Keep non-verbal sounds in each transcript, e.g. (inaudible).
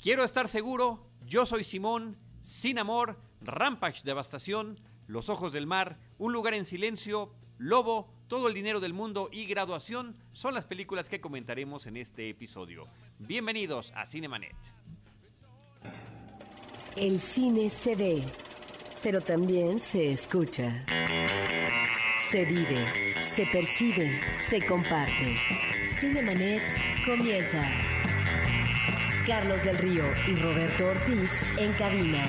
Quiero estar seguro, yo soy Simón, Sin Amor, Rampage Devastación, Los Ojos del Mar, Un Lugar en Silencio, Lobo, Todo el Dinero del Mundo y Graduación son las películas que comentaremos en este episodio. Bienvenidos a Cinemanet. El cine se ve, pero también se escucha. Se vive, se percibe, se comparte. Cinemanet comienza. Carlos del Río y Roberto Ortiz en cabina.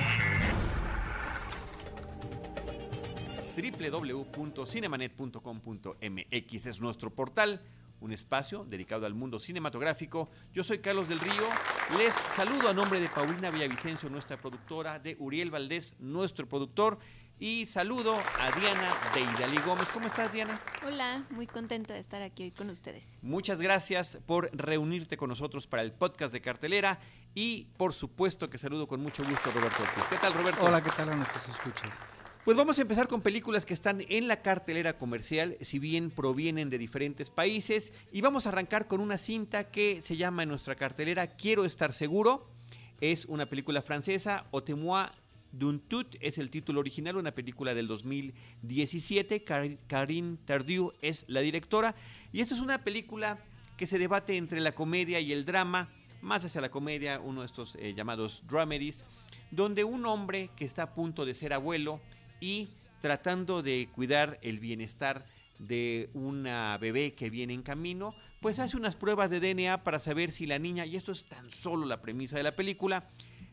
www.cinemanet.com.mx es nuestro portal, un espacio dedicado al mundo cinematográfico. Yo soy Carlos del Río. Les saludo a nombre de Paulina Villavicencio, nuestra productora, de Uriel Valdés, nuestro productor, y saludo a Diana de Idalí Gómez. ¿Cómo estás, Diana? Hola, muy contenta de estar aquí hoy con ustedes. Muchas gracias por reunirte con nosotros para el podcast de cartelera y por supuesto que saludo con mucho gusto a Roberto Ortiz. ¿Qué tal, Roberto? Hola, ¿qué tal a nuestros escuchas? Pues vamos a empezar con películas que están en la cartelera comercial, si bien provienen de diferentes países, y vamos a arrancar con una cinta que se llama en nuestra cartelera Quiero estar seguro. Es una película francesa, Otemois d'un tout es el título original, una película del 2017. Karine Tardieu es la directora, y esta es una película que se debate entre la comedia y el drama, más hacia la comedia, uno de estos eh, llamados dramedies, donde un hombre que está a punto de ser abuelo y tratando de cuidar el bienestar de una bebé que viene en camino, pues hace unas pruebas de DNA para saber si la niña, y esto es tan solo la premisa de la película,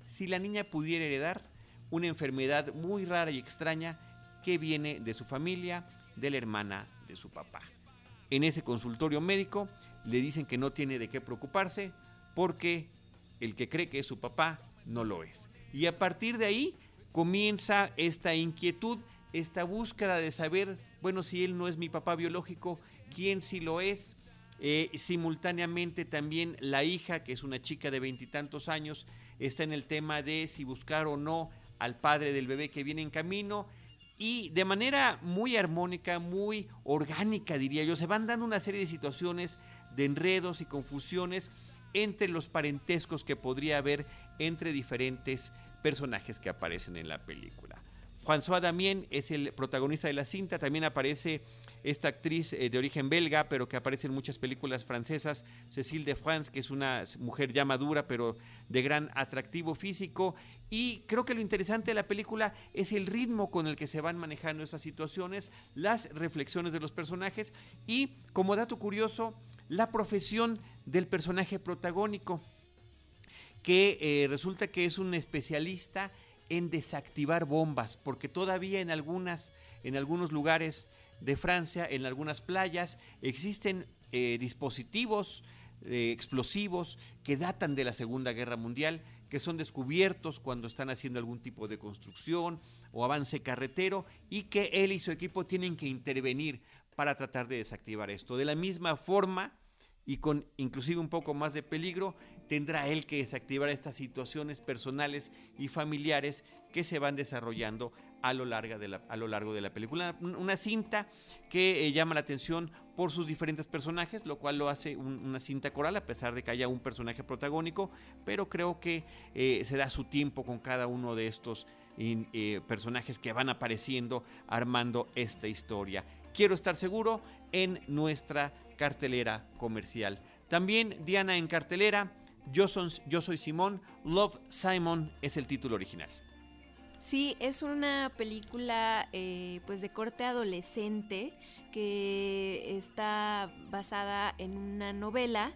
si la niña pudiera heredar una enfermedad muy rara y extraña que viene de su familia, de la hermana de su papá. En ese consultorio médico le dicen que no tiene de qué preocuparse porque el que cree que es su papá no lo es. Y a partir de ahí comienza esta inquietud, esta búsqueda de saber, bueno, si él no es mi papá biológico, quién sí lo es. Eh, simultáneamente también la hija, que es una chica de veintitantos años, está en el tema de si buscar o no al padre del bebé que viene en camino. Y de manera muy armónica, muy orgánica, diría yo, se van dando una serie de situaciones de enredos y confusiones entre los parentescos que podría haber entre diferentes personajes que aparecen en la película. François Damien es el protagonista de la cinta, también aparece esta actriz eh, de origen belga, pero que aparece en muchas películas francesas, Cécile de France, que es una mujer ya madura, pero de gran atractivo físico. Y creo que lo interesante de la película es el ritmo con el que se van manejando esas situaciones, las reflexiones de los personajes y, como dato curioso, la profesión del personaje protagónico que eh, resulta que es un especialista en desactivar bombas, porque todavía en algunas, en algunos lugares de Francia, en algunas playas, existen eh, dispositivos eh, explosivos que datan de la Segunda Guerra Mundial, que son descubiertos cuando están haciendo algún tipo de construcción o avance carretero y que él y su equipo tienen que intervenir para tratar de desactivar esto. De la misma forma, y con inclusive un poco más de peligro, tendrá él que desactivar estas situaciones personales y familiares que se van desarrollando a lo, largo de la, a lo largo de la película. Una cinta que eh, llama la atención por sus diferentes personajes, lo cual lo hace una cinta coral, a pesar de que haya un personaje protagónico, pero creo que eh, se da su tiempo con cada uno de estos eh, personajes que van apareciendo armando esta historia. Quiero estar seguro en nuestra cartelera comercial. También Diana en cartelera, Yo, Yo soy Simón, Love Simon es el título original. Sí, es una película eh, pues de corte adolescente que está basada en una novela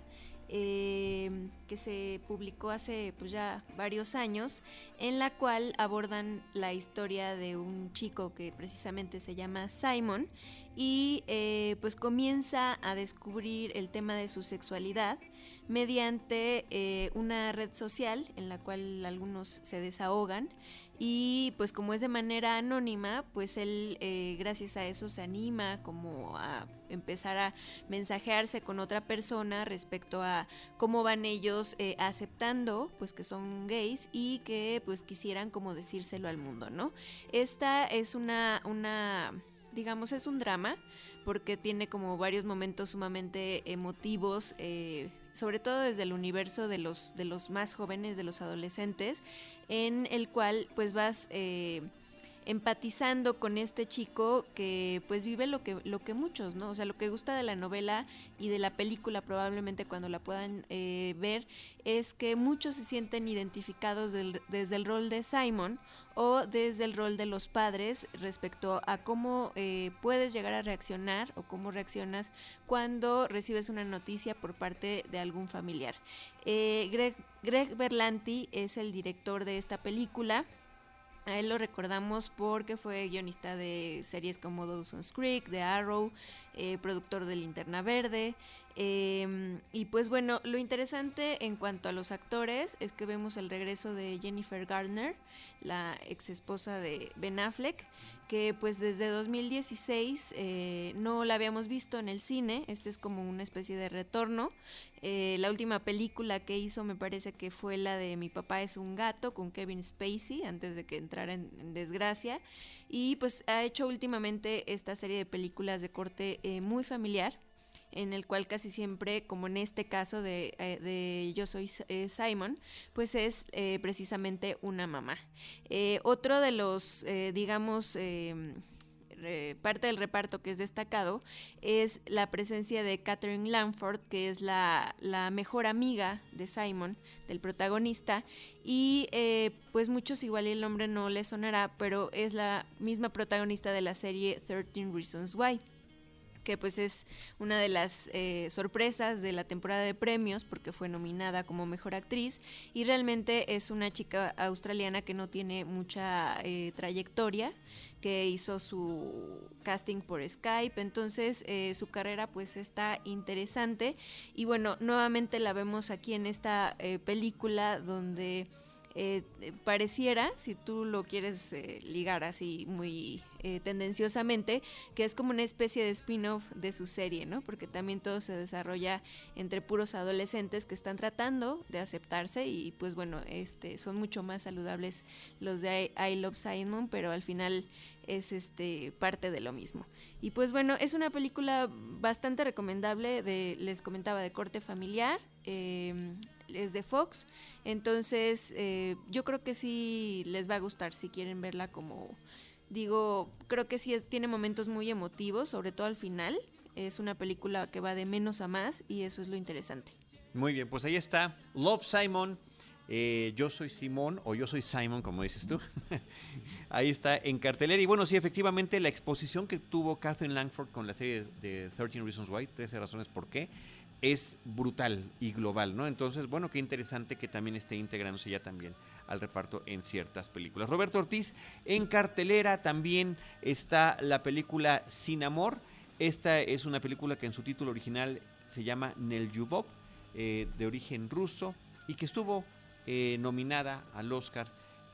eh, que se publicó hace pues ya varios años, en la cual abordan la historia de un chico que precisamente se llama Simon y eh, pues comienza a descubrir el tema de su sexualidad mediante eh, una red social en la cual algunos se desahogan y pues como es de manera anónima, pues él eh, gracias a eso se anima como a empezar a mensajearse con otra persona respecto a cómo van ellos aceptando pues que son gays y que pues quisieran como decírselo al mundo, ¿no? Esta es una, una digamos, es un drama porque tiene como varios momentos sumamente emotivos, eh, sobre todo desde el universo de los, de los más jóvenes, de los adolescentes, en el cual pues vas... Eh, empatizando con este chico que pues vive lo que lo que muchos no o sea lo que gusta de la novela y de la película probablemente cuando la puedan eh, ver es que muchos se sienten identificados desde el rol de Simon o desde el rol de los padres respecto a cómo eh, puedes llegar a reaccionar o cómo reaccionas cuando recibes una noticia por parte de algún familiar. Eh, Greg, Greg Berlanti es el director de esta película. A él lo recordamos porque fue guionista de series como Dawson's Creek, The Arrow, eh, productor de Linterna Verde. Em, y pues bueno, lo interesante en cuanto a los actores es que vemos el regreso de Jennifer Garner, la ex esposa de Ben Affleck, que pues desde 2016 eh, no la habíamos visto en el cine, este es como una especie de retorno. Eh, la última película que hizo me parece que fue la de Mi papá es un gato con Kevin Spacey antes de que entrara en desgracia. Y pues ha hecho últimamente esta serie de películas de corte eh, muy familiar en el cual casi siempre, como en este caso de, eh, Yo Soy eh, Simon, pues es precisamente una mamá. otro de los, digamos, em, parte del reparto que es destacado es la presencia de Catherine Lanford, que es la, mejor amiga de Simon, del protagonista, y eh, pues muchos igual el nombre no le sonará, pero es la misma protagonista de la serie 13 Reasons Why que pues es una de las eh, sorpresas de la temporada de premios porque fue nominada como mejor actriz y realmente es una chica australiana que no tiene mucha eh, trayectoria que hizo su casting por Skype, entonces eh, su carrera pues está interesante. Y bueno, nuevamente la vemos aquí en esta película donde eh, pareciera, si tú lo quieres eh, ligar así muy eh, tendenciosamente, que es como una especie de spin-off de su serie, ¿no? Porque también todo se desarrolla entre puros adolescentes que están tratando de aceptarse y pues bueno, este, son mucho más saludables los de I, Love Simon, pero al final es este parte de lo mismo. Y pues bueno, es una película bastante recomendable de, les comentaba, de corte familiar. Es de Fox. Entonces, eh, yo creo que sí les va a gustar si quieren verla como, digo, creo que sí tiene momentos muy emotivos, sobre todo al final. Es una película que va de menos a más y eso es lo interesante. Muy bien, pues ahí está Love Simon. Eh, yo soy Simón o yo soy Simon, como dices tú. (laughs) ahí está en cartelera. Y bueno, sí, efectivamente, la exposición que tuvo Catherine Langford con la serie de 13 Reasons Why, 13 razones por qué, es brutal y global, ¿no? Entonces, bueno, qué interesante que también esté integrándose ya también al reparto en ciertas películas. Roberto Ortiz, en cartelera también está la película Sin Amor. Esta es una película que en su título original se llama Nel Yubov, eh, de origen ruso, y que estuvo eh, nominada al Oscar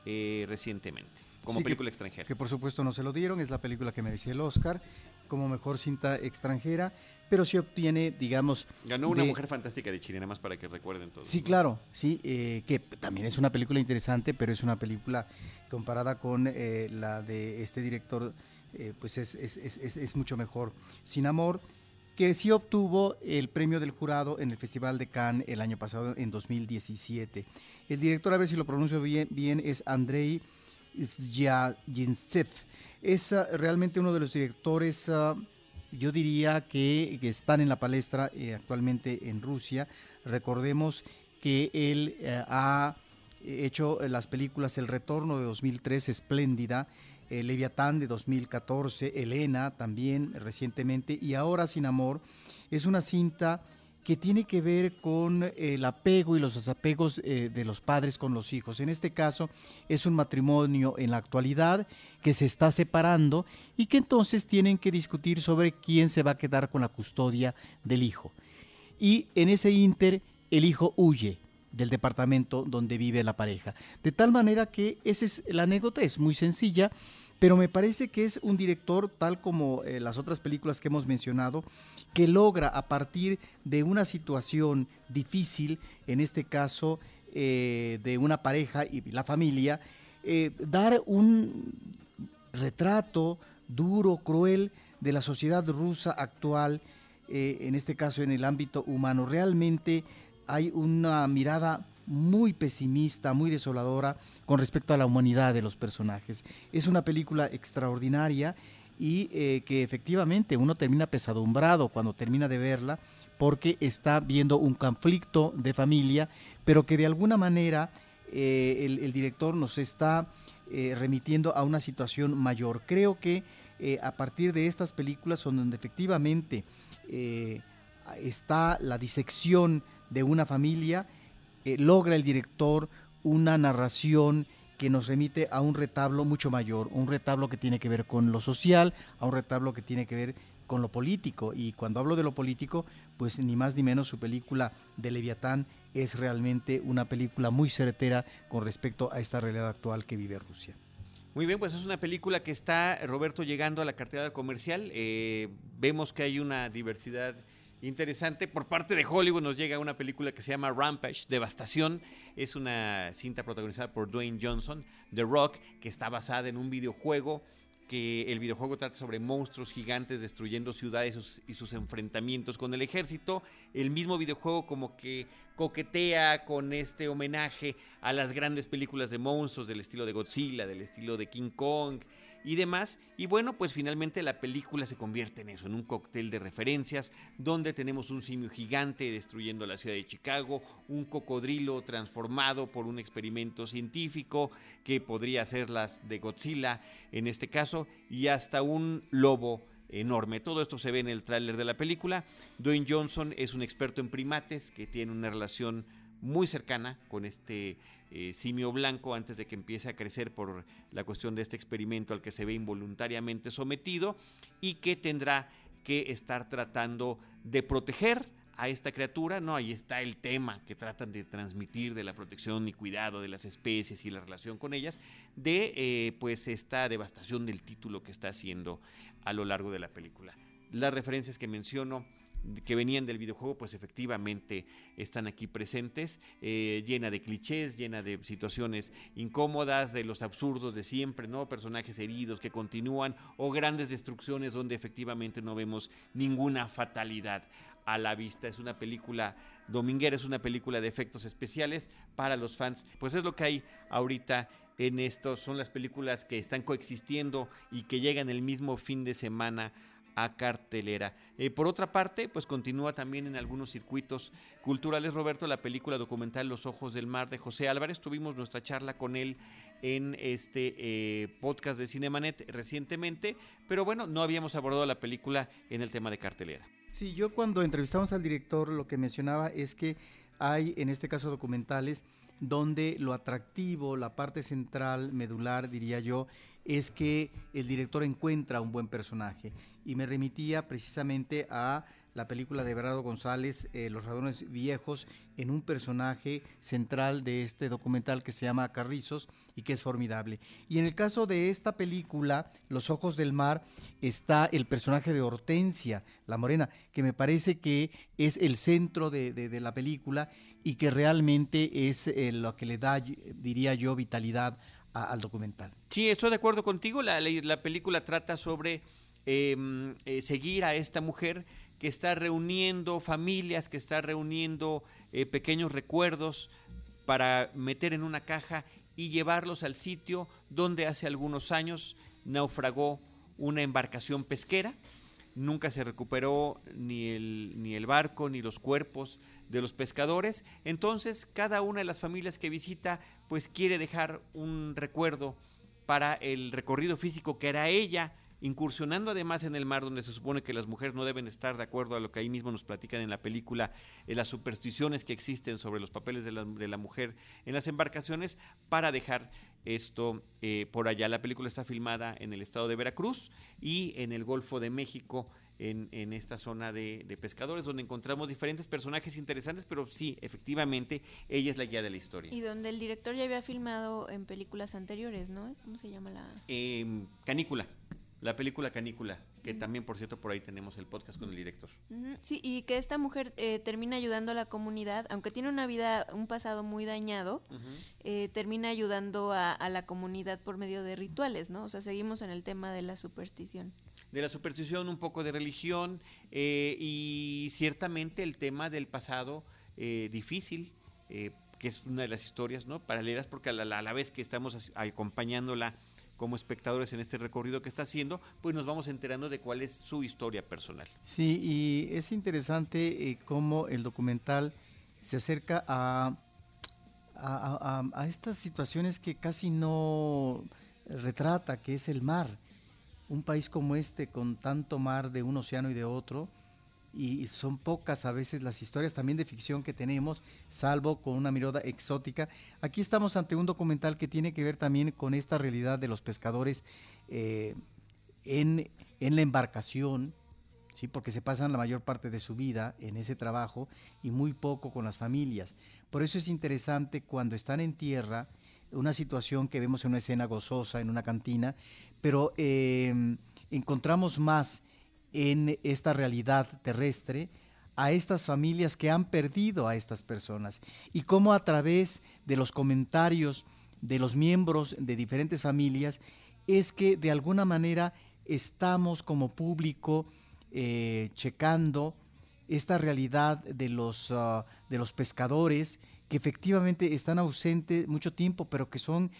eh, recientemente como película extranjera. Que por supuesto no se lo dieron, es la película que merecía el Oscar como mejor cinta extranjera pero sí obtiene, digamos... Ganó una mujer fantástica de Chile, nada más para que recuerden todos. Sí, claro, sí, eh, que también es una película interesante, pero es una película comparada con eh, la de este director, eh, pues es, es, es, es, mucho mejor. Sin Amor, que sí obtuvo el premio del jurado en el Festival de Cannes el año pasado, en 2017. El director, a ver si lo pronuncio bien, bien es Andrei Zhyagintsev. Es uh, realmente uno de los directores... Uh, yo diría que, están en la palestra eh, actualmente en Rusia. Recordemos que él eh, ha hecho las películas El Retorno de 2003, Espléndida, eh, Leviatán de 2014, Elena también recientemente y ahora Sin Amor. Es una cinta que tiene que ver con el apego y los desapegos de los padres con los hijos. En este caso es un matrimonio en la actualidad que se está separando y que entonces tienen que discutir sobre quién se va a quedar con la custodia del hijo. Y en ese inter el hijo huye del departamento donde vive la pareja. De tal manera que esa es la anécdota, es muy sencilla, pero me parece que es un director, tal como eh, las otras películas que hemos mencionado, que logra a partir de una situación difícil, en este caso eh, de una pareja y la familia, eh, dar un retrato duro, cruel de la sociedad rusa actual, en este caso en el ámbito humano. Realmente hay una mirada muy pesimista, muy desoladora con respecto a la humanidad de los personajes. Es una película extraordinaria y eh, que efectivamente uno termina pesadumbrado cuando termina de verla porque está viendo un conflicto de familia, pero que de alguna manera eh, el, director nos está eh, remitiendo a una situación mayor. Creo que a partir de estas películas son donde efectivamente está la disección de una familia, logra el director una narración que nos remite a un retablo mucho mayor, un retablo que tiene que ver con lo social, a un retablo que tiene que ver con lo político. Y cuando hablo de lo político, pues ni más ni menos su película de Leviatán es realmente una película muy certera con respecto a esta realidad actual que vive Rusia. Muy bien, pues es una película que está, Roberto, llegando a la cartera comercial. Eh, vemos que hay una diversidad interesante. Por parte de Hollywood nos llega una película que se llama Rampage, Devastación. Es una cinta protagonizada por Dwayne Johnson, The Rock, que está basada en un videojuego que el videojuego trata sobre monstruos gigantes destruyendo ciudades y sus, enfrentamientos con el ejército. El mismo videojuego como que coquetea con este homenaje a las grandes películas de monstruos del estilo de Godzilla, del estilo de King Kong y demás. Y bueno, pues finalmente la película se convierte en eso, en un cóctel de referencias, donde tenemos un simio gigante destruyendo la ciudad de Chicago, un cocodrilo transformado por un experimento científico que podría ser las de Godzilla en este caso, y hasta un lobo enorme. Todo esto se ve en el tráiler de la película. Dwayne Johnson es un experto en primates que tiene una relación muy cercana con este eh, simio blanco antes de que empiece a crecer por la cuestión de este experimento al que se ve involuntariamente sometido y que tendrá que estar tratando de proteger a esta criatura, ¿no? Ahí está el tema que tratan de transmitir de la protección y cuidado de las especies y la relación con ellas, de eh, pues esta devastación del título que está haciendo a lo largo de la película. Las referencias que menciono que venían del videojuego, pues efectivamente están aquí presentes, eh, llena de clichés, llena de situaciones incómodas, de los absurdos de siempre, ¿no? Personajes heridos que continúan o grandes destrucciones donde efectivamente no vemos ninguna fatalidad a la vista. Es una película dominguera, es una película de efectos especiales para los fans. Pues es lo que hay ahorita en esto, son las películas que están coexistiendo y que llegan el mismo fin de semana a cartelera. Eh, por otra parte, pues continúa también en algunos circuitos culturales, Roberto, la película documental Los Ojos del Mar de José Álvarez. Tuvimos nuestra charla con él en este eh, podcast de Cinemanet recientemente, pero bueno, no habíamos abordado la película en el tema de cartelera. Sí, yo cuando entrevistamos al director lo que mencionaba es que hay, en este caso, documentales donde lo atractivo, la parte central, medular, diría yo, es que el director encuentra un buen personaje y me remitía precisamente a la película de Bernardo González, eh, Los Radones Viejos, en un personaje central de este documental que se llama Carrizos y que es formidable. Y en el caso de esta película, Los Ojos del Mar, está el personaje de Hortensia, la morena, que me parece que es el centro de, la película y que realmente es eh, lo que le da, diría yo, vitalidad al documental. Sí, estoy de acuerdo contigo. La, la película trata sobre Em, eh, seguir a esta mujer que está reuniendo familias, que está reuniendo eh, pequeños recuerdos para meter en una caja y llevarlos al sitio donde hace algunos años naufragó una embarcación pesquera. Nunca se recuperó ni el, ni el barco ni los cuerpos de los pescadores. Entonces, cada una de las familias que visita, pues quiere dejar un recuerdo para el recorrido físico que era ella incursionando además en el mar donde se supone que las mujeres no deben estar de acuerdo a lo que ahí mismo nos platican en la película, en las supersticiones que existen sobre los papeles de la, mujer en las embarcaciones, para dejar esto eh, por allá. La película está filmada en el estado de Veracruz y en el Golfo de México. En, en, esta zona de, de, pescadores, donde encontramos diferentes personajes interesantes, pero sí, efectivamente, ella es la guía de la historia. Y donde el director ya había filmado en películas anteriores, ¿no? ¿Cómo se llama la...? Eh, Canícula. La película Canícula, que también, por cierto, por ahí tenemos el podcast con el director. Sí, y que esta mujer eh, termina ayudando a la comunidad, aunque tiene una vida, un pasado muy dañado, eh, termina ayudando a, la comunidad por medio de rituales, ¿no? O sea, seguimos en el tema de la superstición. De la superstición, un poco de religión eh, y ciertamente el tema del pasado difícil, que es una de las historias ¿no? paralelas, porque a la, a la vez que estamos acompañándola como espectadores en este recorrido que está haciendo, pues nos vamos enterando de cuál es su historia personal. Sí, y es interesante eh, cómo el documental se acerca a, a, estas situaciones que casi no retrata, que es el mar. Un país como este, con tanto mar de un océano y de otro, y son pocas a veces las historias también de ficción que tenemos, salvo con una mirada exótica. Aquí estamos ante un documental que tiene que ver también con esta realidad de los pescadores eh, en, en, la embarcación, ¿sí? porque se pasan la mayor parte de su vida en ese trabajo y muy poco con las familias. Por eso es interesante cuando están en tierra, una situación que vemos en una escena gozosa, en una cantina, pero eh, encontramos más en esta realidad terrestre a estas familias que han perdido a estas personas. Y cómo a través de los comentarios de los miembros de diferentes familias es que de alguna manera estamos como público eh, checando esta realidad de los, ah, de los pescadores que efectivamente están ausentes mucho tiempo, pero que son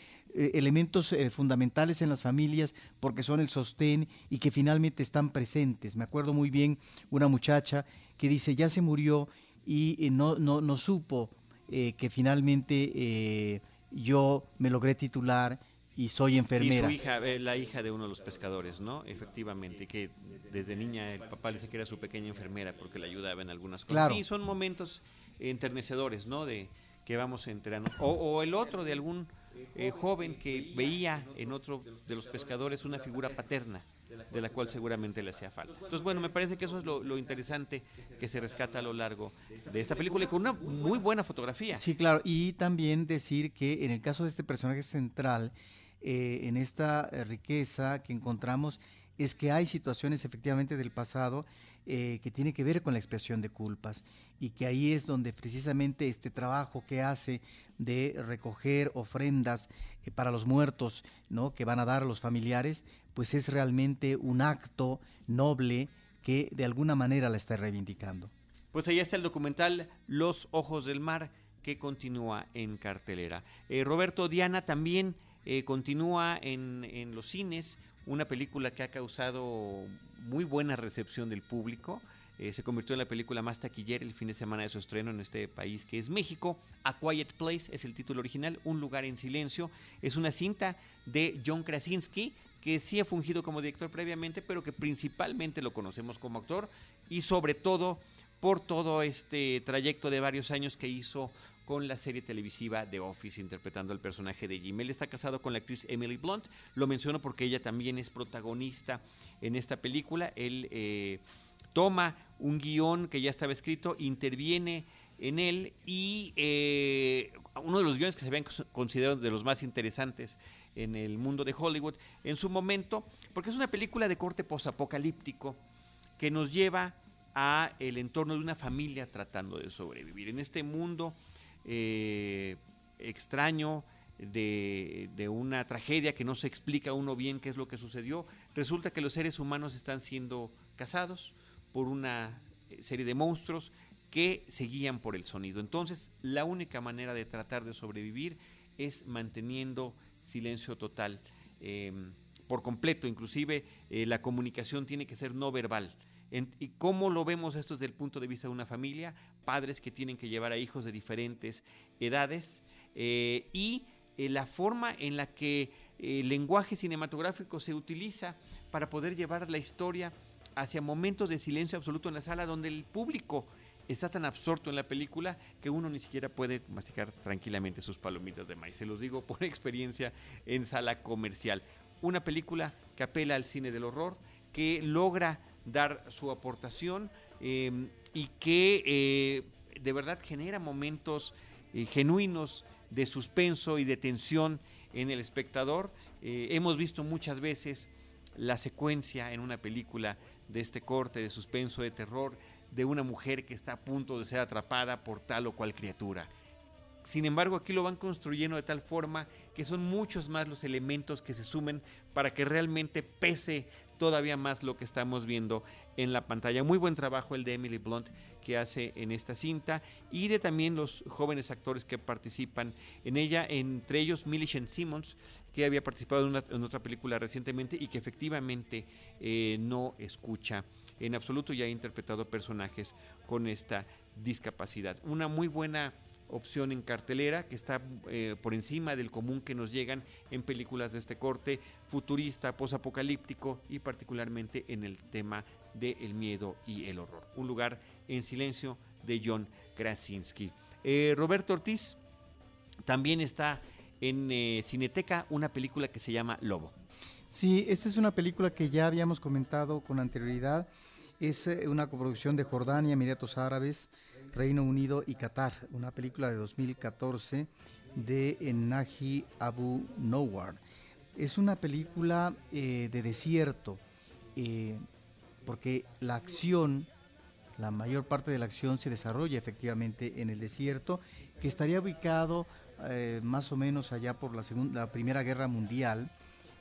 elementos eh, fundamentales en las familias porque son el sostén y que finalmente están presentes. Me acuerdo muy bien una muchacha que dice, ya se murió y eh, no, no, no, supo que finalmente yo me logré titular y soy enfermera. Sí, su hija, la hija de uno de los pescadores, ¿no? Efectivamente, que desde niña el papá le que era su pequeña enfermera porque le ayudaba en algunas cosas. Claro. Sí, son momentos enternecedores, ¿no? De que vamos enterando. O, o el otro de algún eh, joven que veía en otro de los pescadores una figura paterna de la cual seguramente le hacía falta. Entonces, bueno, me parece que eso es lo, interesante que se rescata a lo largo de esta película y con una muy buena fotografía. Sí, claro, y también decir que en el caso de este personaje central, eh, en esta eh, riqueza que encontramos, es que hay situaciones efectivamente del pasado que tiene que ver con la expresión de culpas y que ahí es donde precisamente este trabajo que hace de recoger ofrendas eh, para los muertos, ¿no? que van a dar los familiares, pues es realmente un acto noble que de alguna manera la está reivindicando. Pues ahí está el documental Los Ojos del Mar que continúa en cartelera. Eh, Roberto Diana también continúa en, en los cines una película que ha causado muy buena recepción del público. Eh, se convirtió en la película más taquillera el fin de semana de su estreno en este país que es México. A Quiet Place es el título original, Un lugar en silencio. Es una cinta de John Krasinski que sí ha fungido como director previamente, pero que principalmente lo conocemos como actor y sobre todo por todo este trayecto de varios años que hizo con la serie televisiva The Office, interpretando al personaje de Jim. Él está casado con la actriz Emily Blunt. Lo menciono porque ella también es protagonista en esta película. Él eh, toma un guion que ya estaba escrito, interviene en él y eh, uno de los guiones que se habían considerado de los más interesantes en el mundo de Hollywood en su momento, porque es una película de corte posapocalíptico que nos lleva a el entorno de una familia tratando de sobrevivir en este mundo eh, extraño de, una tragedia que no se explica uno bien qué es lo que sucedió. Resulta que los seres humanos están siendo cazados por una eh, serie de monstruos que se guían por el sonido. Entonces, la única manera de tratar de sobrevivir es manteniendo silencio total. Em, por completo, inclusive eh, la comunicación tiene que ser no verbal. ¿Y cómo lo vemos esto desde el punto de vista de una familia? Padres que tienen que llevar a hijos de diferentes edades eh, y la forma en la que el lenguaje cinematográfico se utiliza para poder llevar la historia hacia momentos de silencio absoluto en la sala donde el público está tan absorto en la película que uno ni siquiera puede masticar tranquilamente sus palomitas de maíz. Se los digo por (laughs) experiencia en sala comercial. Una película que apela al cine del horror, que logra dar su aportación em, y que eh, de verdad genera momentos eh, genuinos de suspenso y de tensión en el espectador. Eh, hemos visto muchas veces la secuencia en una película de este corte de suspenso, de terror, de una mujer que está a punto de ser atrapada por tal o cual criatura. Sin embargo, aquí lo van construyendo de tal forma que son muchos más los elementos que se sumen para que realmente pese todavía más lo que estamos viendo en la pantalla. Muy buen trabajo el de Emily Blunt que hace en esta cinta y de también los jóvenes actores que participan en ella, entre ellos Millicent Simmons, que había participado en, otra película recientemente y que efectivamente eh, no escucha en absoluto y ha interpretado personajes con esta discapacidad. Una muy buena opción en cartelera que está eh, por encima del común que nos llegan en películas de este corte, futurista, posapocalíptico y particularmente en el tema del miedo y el horror. Un lugar en silencio de John Krasinski. Eh, Roberto Ortiz también está en eh, Cineteca una película que se llama Lobo. Sí, esta es una película que ya habíamos comentado con anterioridad. Es una coproducción de Jordania, Emiratos Árabes, Reino Unido y Qatar, una película de 2014 de Naji Abu Nowar. Es una película eh, de desierto, eh, porque la acción, la mayor parte de la acción se desarrolla efectivamente en el desierto, que estaría ubicado eh, más o menos allá por la, segunda, la Primera Guerra Mundial,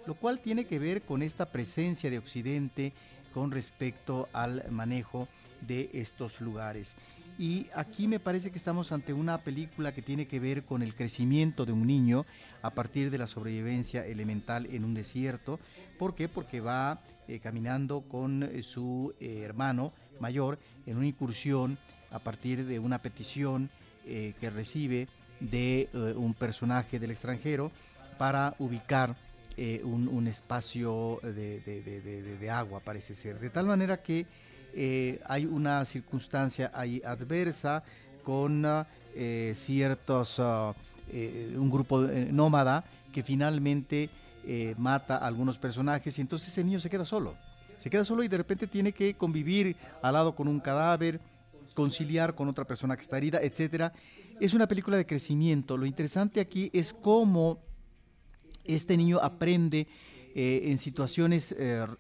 lo cual tiene que ver con esta presencia de Occidente con respecto al manejo de estos lugares. Y aquí me parece que estamos ante una película que tiene que ver con el crecimiento de un niño a partir de la sobrevivencia elemental en un desierto. ¿Por qué? Porque va eh, caminando con eh, su eh, hermano mayor en una incursión a partir de una petición que recibe de un personaje del extranjero para ubicar un, espacio de agua, parece ser. De tal manera que eh, hay una circunstancia ahí adversa con eh, ciertos, ah, eh, un grupo nómada que finalmente mata a algunos personajes y entonces el niño se queda solo. Se queda solo y de repente tiene que convivir al lado con un cadáver, conciliar con otra persona que está herida, etc. Es una película de crecimiento. Lo interesante aquí es cómo este niño aprende en situaciones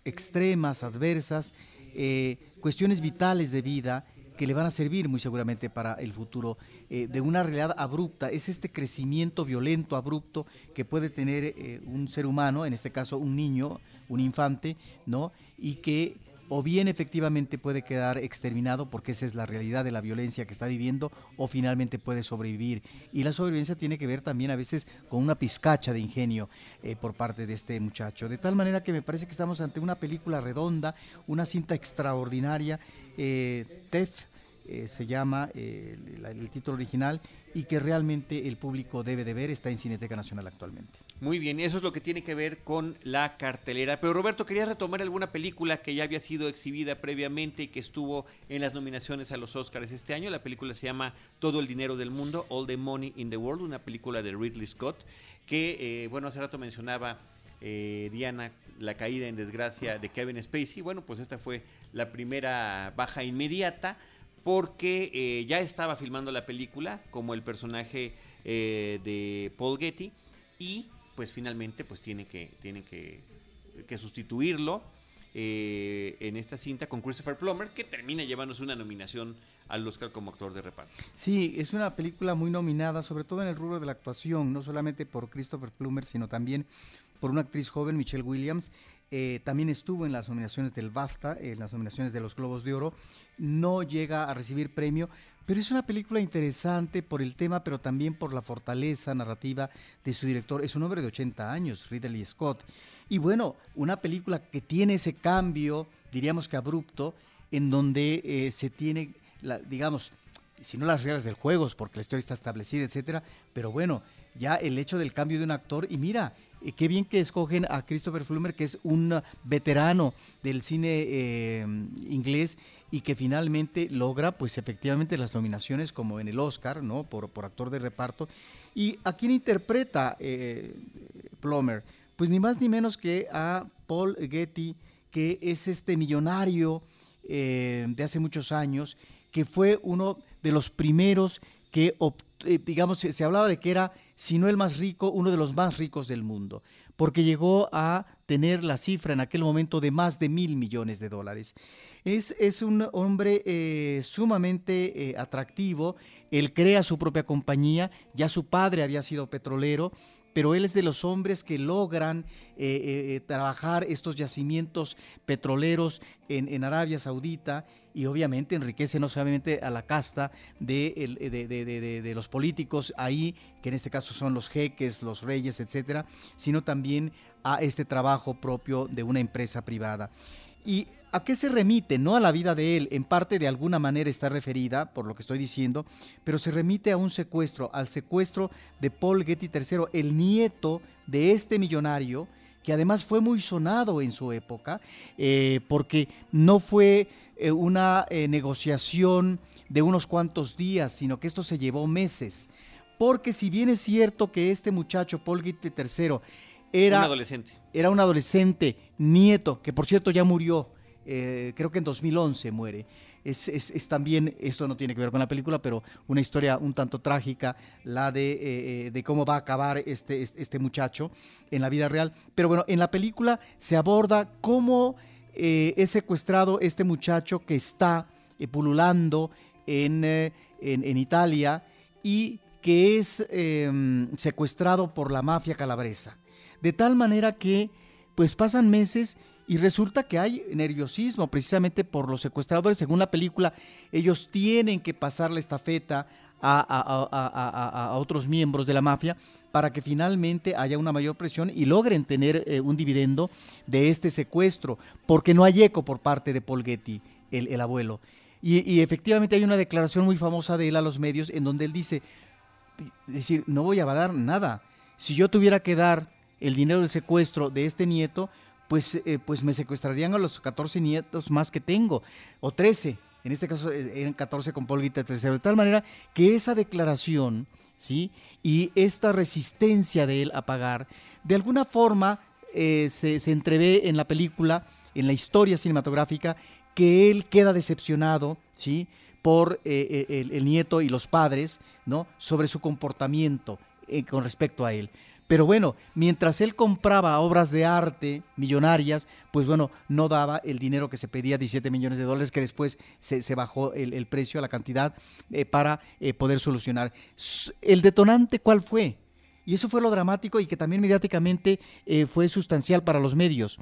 extremas, adversas, eh, cuestiones vitales de vida que le van a servir muy seguramente para el futuro eh, de una realidad abrupta. Es este crecimiento violento, abrupto que puede tener eh, un ser humano, en este caso un niño, un infante, ¿no? Y que o bien efectivamente puede quedar exterminado porque esa es la realidad de la violencia que está viviendo o finalmente puede sobrevivir. Y la sobrevivencia tiene que ver también a veces con una pizcacha de ingenio eh, por parte de este muchacho. De tal manera que me parece que estamos ante una película redonda, una cinta extraordinaria. Eh, Tef eh, se llama el título original y que realmente el público debe de ver, está en Cineteca Nacional actualmente. Muy bien, eso es lo que tiene que ver con la cartelera. Pero Roberto, quería retomar alguna película que ya había sido exhibida previamente y que estuvo en las nominaciones a los Oscars este año. La película se llama Todo el dinero del mundo, All the Money in the World, una película de Ridley Scott, que, eh, bueno, hace rato mencionaba eh, Diana la caída en desgracia de Kevin Spacey. Bueno, pues esta fue la primera baja inmediata porque eh, ya estaba filmando la película como el personaje de Paul Getty y pues finalmente pues tiene que, tiene que, sustituirlo eh, en esta cinta con Christopher Plummer, que termina llevándose una nominación al Oscar como actor de reparto. Sí, es una película muy nominada, sobre todo en el rubro de la actuación, no solamente por Christopher Plummer, sino también por una actriz joven, Michelle Williams. Eh, también estuvo en las nominaciones del BAFTA, en las nominaciones de los Globos de Oro. No llega a recibir premio, pero es una película interesante por el tema, pero también por la fortaleza narrativa de su director. Es un hombre de 80 años, Ridley Scott. Y bueno, una película que tiene ese cambio, diríamos que abrupto, en donde eh, se tiene, la, digamos, si no las reglas del juego, porque la historia está establecida, etcétera, pero bueno, ya el hecho del cambio de un actor, y mira, eh, qué bien que escogen a Christopher Plummer, que es un veterano del cine eh, inglés y que finalmente logra, pues efectivamente, las nominaciones como en el Oscar, ¿no? Por, actor de reparto. ¿Y a quién interpreta eh, Plummer? Pues ni más ni menos que a Paul Getty, que es este millonario de hace muchos años, que fue uno de los primeros que, digamos, se hablaba de que era si no el más rico, uno de los más ricos del mundo, porque llegó a tener la cifra en aquel momento de más de mil millones de dólares. Es, es un hombre eh, sumamente eh, atractivo, él crea su propia compañía, ya su padre había sido petrolero, pero él es de los hombres que logran eh, trabajar estos yacimientos petroleros en, en Arabia Saudita y obviamente enriquece no solamente a la casta de, de, los políticos ahí, que en este caso son los jeques, los reyes, etcétera, sino también a este trabajo propio de una empresa privada. ¿Y a qué se remite? No a la vida de él, en parte de alguna manera está referida, por lo que estoy diciendo, pero se remite a un secuestro, al secuestro de Paul Getty III, el nieto de este millonario, que además fue muy sonado en su época, eh, porque no fue eh, una eh, negociación de unos cuantos días, sino que esto se llevó meses. Porque si bien es cierto que este muchacho, Paul Gitte III, era un adolescente. Era un adolescente, nieto, que por cierto ya murió, eh, creo que en 2011 muere. Es, también, esto no tiene que ver con la película, pero una historia un tanto trágica, la de, de cómo va a acabar este, este, este, muchacho en la vida real. Pero bueno, en la película se aborda cómo eh, es secuestrado este muchacho que está eh, pululando eh, en, en, Italia y que es em, secuestrado por la mafia calabresa. De tal manera que pues pasan meses y resulta que hay nerviosismo precisamente por los secuestradores. Según la película, ellos tienen que pasar la estafeta a, otros miembros de la mafia para que finalmente haya una mayor presión y logren tener eh, un dividendo de este secuestro, porque no hay eco por parte de Paul Getty, el, abuelo. Y, efectivamente hay una declaración muy famosa de él a los medios en donde él dice, decir, no voy a dar nada. Si yo tuviera que dar el dinero del secuestro de este nieto, pues, eh, pues me secuestrarían a los 14 nietos más que tengo, o 13 en este caso eh, eran 14 con Paul Guita III, de tal manera que esa declaración, ¿sí? Y esta resistencia de él a pagar, de alguna forma eh, se, entrevé en la película, en la historia cinematográfica, que él queda decepcionado, ¿sí? por eh, el, nieto y los padres, ¿no? Sobre su comportamiento con respecto a él. Pero bueno, mientras él compraba obras de arte millonarias, pues bueno, no daba el dinero que se pedía, 17 millones de dólares, que después se, bajó el, precio a la cantidad eh, para eh, poder solucionar. ¿El detonante cuál fue? Y eso fue lo dramático y que también mediáticamente eh, fue sustancial para los medios.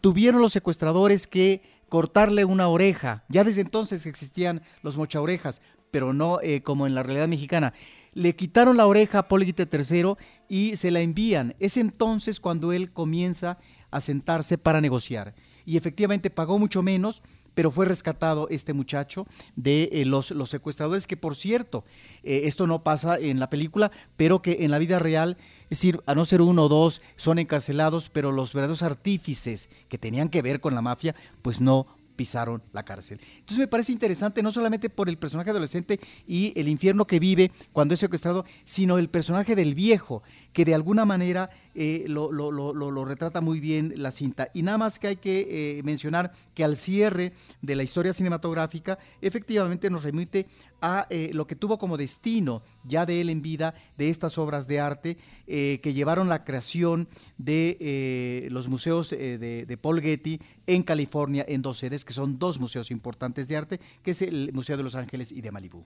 Tuvieron los secuestradores que cortarle una oreja. Ya desde entonces existían los mochaorejas, pero no como en la realidad mexicana le quitaron la oreja a Políguite III y se la envían. Es entonces cuando él comienza a sentarse para negociar. Y efectivamente pagó mucho menos, pero fue rescatado este muchacho de eh, los, los, secuestradores, que por cierto, eh, esto no pasa en la película, pero que en la vida real, es decir, a no ser uno o dos, son encarcelados, pero los verdaderos artífices que tenían que ver con la mafia, pues no pisaron la cárcel. Entonces me parece interesante no solamente por el personaje adolescente y el infierno que vive cuando es secuestrado, sino el personaje del viejo, que de alguna manera eh, lo, retrata muy bien la cinta. Y nada más que hay que eh, mencionar que al cierre de la historia cinematográfica, efectivamente nos remite a eh, lo que tuvo como destino ya de él en vida de estas obras de arte que llevaron la creación de los museos de, Paul Getty en California en dos sedes, que son dos museos importantes de arte, que es el Museo de Los Ángeles y de Malibú.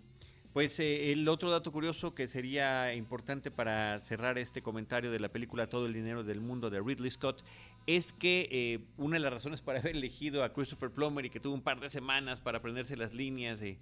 Pues eh, el otro dato curioso que sería importante para cerrar este comentario de la película Todo el dinero del mundo de Ridley Scott es que eh, una de las razones para haber elegido a Christopher Plummer y que tuvo un par de semanas para aprenderse las líneas de,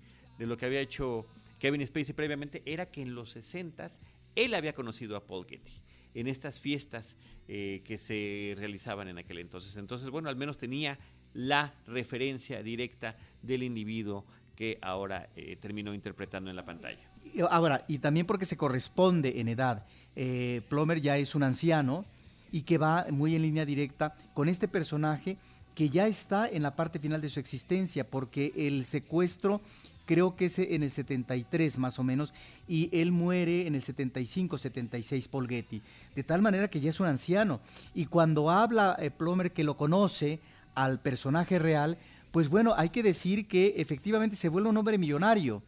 lo que había hecho Kevin Spacey previamente era que en los 60 él había conocido a Paul Getty en estas fiestas eh, que se realizaban en aquel entonces. Entonces, bueno, al menos tenía la referencia directa del individuo que ahora eh, terminó interpretando en la pantalla. Ahora, y también porque se corresponde en edad. Eh, Plomer ya es un anciano y que va muy en línea directa con este personaje que ya está en la parte final de su existencia, porque el secuestro creo que es en el 73 más o menos, y él muere en el 75, 76, Paul Getty, de tal manera que ya es un anciano. Y cuando habla eh, Plomer que lo conoce al personaje real, pues bueno, hay que decir que efectivamente se vuelve un hombre millonario,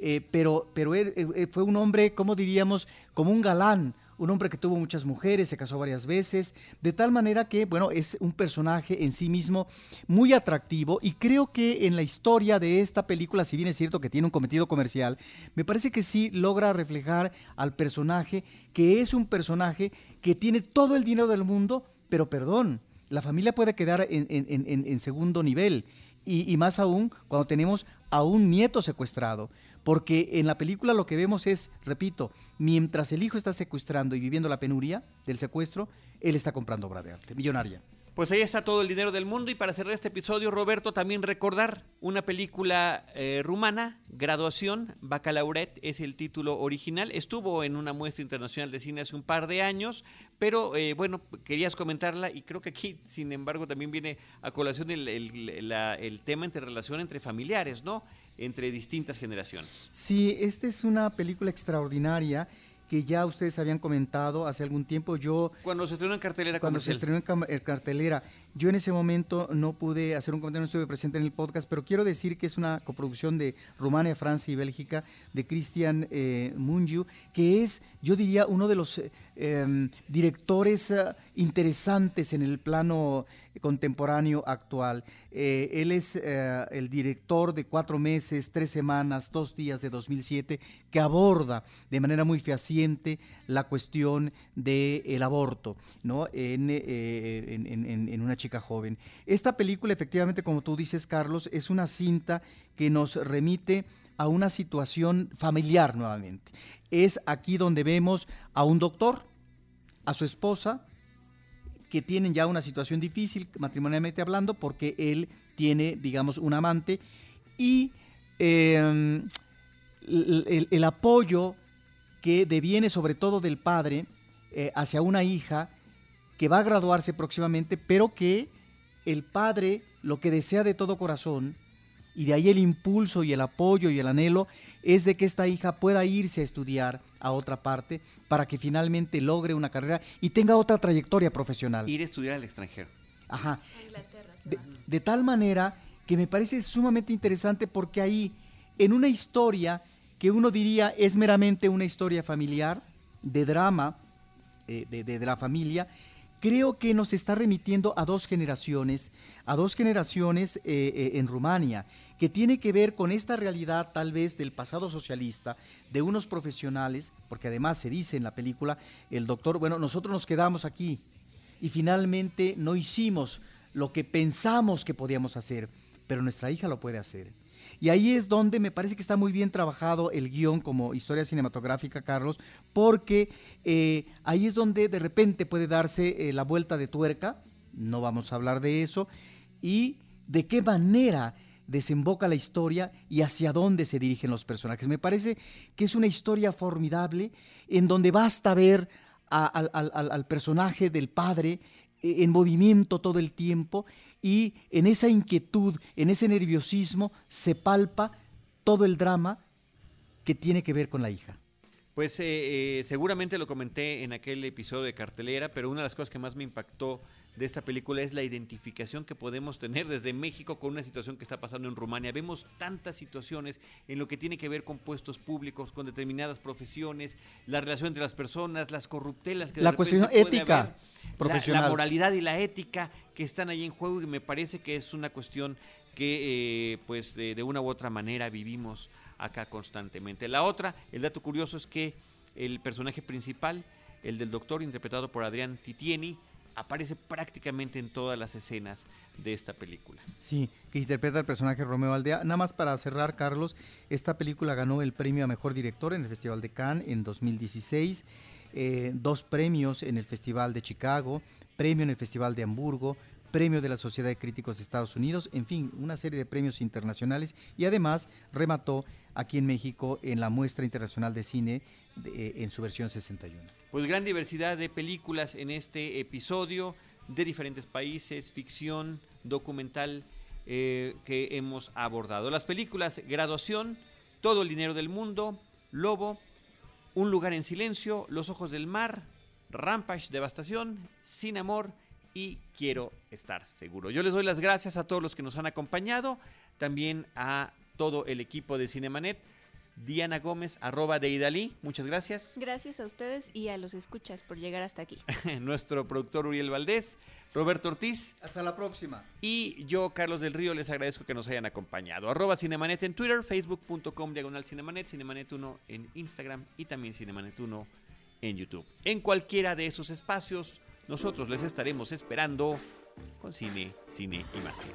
eh, pero, pero él, eh, fue un hombre, como diríamos, como un galán, un hombre que tuvo muchas mujeres, se casó varias veces, de tal manera que, bueno, es un personaje en sí mismo muy atractivo y creo que en la historia de esta película, si bien es cierto que tiene un cometido comercial, me parece que sí logra reflejar al personaje que es un personaje que tiene todo el dinero del mundo, pero perdón, la familia puede quedar en, segundo nivel. Y, más aún cuando tenemos a un nieto secuestrado porque en la película lo que vemos es, repito, mientras el hijo está secuestrando y viviendo la penuria del secuestro, él está comprando obra de arte, millonaria. Pues ahí está todo el dinero del mundo y para cerrar este episodio, Roberto, también recordar una película eh, rumana, Graduación, Bacalauret es el título original, estuvo en una muestra internacional de cine hace un par de años, pero eh, bueno, querías comentarla y creo que aquí, sin embargo, también viene a colación el, el tema entre relación entre familiares, ¿no? Entre distintas generaciones. Sí, esta es una película extraordinaria que ya ustedes habían comentado hace algún tiempo. Yo cuando se estrenó en cartelera, cuando se estrenó en cartelera, yo en ese momento no pude hacer un comentario, no estuve presente en el podcast, pero quiero decir que es una coproducción de Rumania, Francia y Bélgica de Christian eh, Mungiu, que es, yo diría, uno de los eh, em, directores eh, interesantes en el plano contemporáneo actual. Eh, él es el director de Cuatro meses, Tres semanas, Dos días de 2007, que aborda de manera muy fehaciente la cuestión del aborto ¿no? Eh, en, en una chica joven. Esta película, efectivamente, como tú dices, Carlos, es una cinta que nos remite a una situación familiar nuevamente. Es aquí donde vemos a un doctor, a su esposa, que tienen ya una situación difícil matrimonialmente hablando porque él tiene, digamos, un amante y em, el, apoyo que deviene sobre todo del padre eh, hacia una hija que va a graduarse próximamente, pero que el padre lo que desea de todo corazón, y de ahí el impulso y el apoyo y el anhelo, es de que esta hija pueda irse a estudiar a otra parte para que finalmente logre una carrera y tenga otra trayectoria profesional. Ir a estudiar al extranjero. Ajá. De, tal manera que me parece sumamente interesante porque ahí, en una historia que uno diría es meramente una historia familiar, de drama, eh, de la familia, creo que nos está remitiendo a dos generaciones, a dos generaciones eh, eh, en Rumania, que tiene que ver con esta realidad tal vez del pasado socialista, de unos profesionales, porque además se dice en la película, el doctor, bueno, nosotros nos quedamos aquí y finalmente no hicimos lo que pensamos que podíamos hacer, pero nuestra hija lo puede hacer. Y ahí es donde me parece que está muy bien trabajado el guion como historia cinematográfica, Carlos, porque eh, ahí es donde de repente puede darse eh, la vuelta de tuerca, no vamos a hablar de eso, y de qué manera desemboca la historia y hacia dónde se dirigen los personajes. Me parece que es una historia formidable en donde basta ver al personaje del padre en movimiento todo el tiempo y en esa inquietud, en ese nerviosismo, se palpa todo el drama que tiene que ver con la hija. Pues eh, eh, seguramente lo comenté en aquel episodio de cartelera, pero una de las cosas que más me impactó de esta película es la identificación que podemos tener desde México con una situación que está pasando en Rumania. Vemos tantas situaciones en lo que tiene que ver con puestos públicos, con determinadas profesiones, la relación entre las personas, las corruptelas que la cuestión ética profesional, la, moralidad y la ética que están ahí en juego y me parece que es una cuestión que eh, pues de, una u otra manera vivimos acá constantemente. La otra, el dato curioso es que el personaje principal, el del doctor interpretado por Adrián Titieni, aparece prácticamente en todas las escenas de esta película. Sí, que interpreta el personaje Romeo Aldea. Nada más para cerrar, Carlos, esta película ganó el premio a Mejor Director en el Festival de Cannes en 2016, eh, dos premios en el Festival de Chicago, premio en el Festival de Hamburgo, premio de la Sociedad de Críticos de Estados Unidos, en fin, una serie de premios internacionales y además remató aquí en México en la Muestra Internacional de Cine eh, en su versión 61. Pues gran diversidad de películas en este episodio de diferentes países, ficción, documental eh, que hemos abordado. Las películas Graduación, Todo el dinero del mundo, Lobo, Un lugar en silencio, Los ojos del mar, Rampage, Devastación, Sin amor y Quiero estar seguro. Yo les doy las gracias a todos los que nos han acompañado, también a todo el equipo de Cinemanet. Diana Gómez, arroba de Idalí. Muchas gracias. Gracias a ustedes y a los escuchas por llegar hasta aquí. (laughs) Nuestro productor Uriel Valdés, Roberto Ortiz. Hasta la próxima. Y yo, Carlos del Río, les agradezco que nos hayan acompañado. Arroba Cinemanet en Twitter, facebook.com diagonal Cinemanet, Cinemanet1 en Instagram y también Cinemanet1 en YouTube. En cualquiera de esos espacios, nosotros les estaremos esperando con cine, cine y más cine.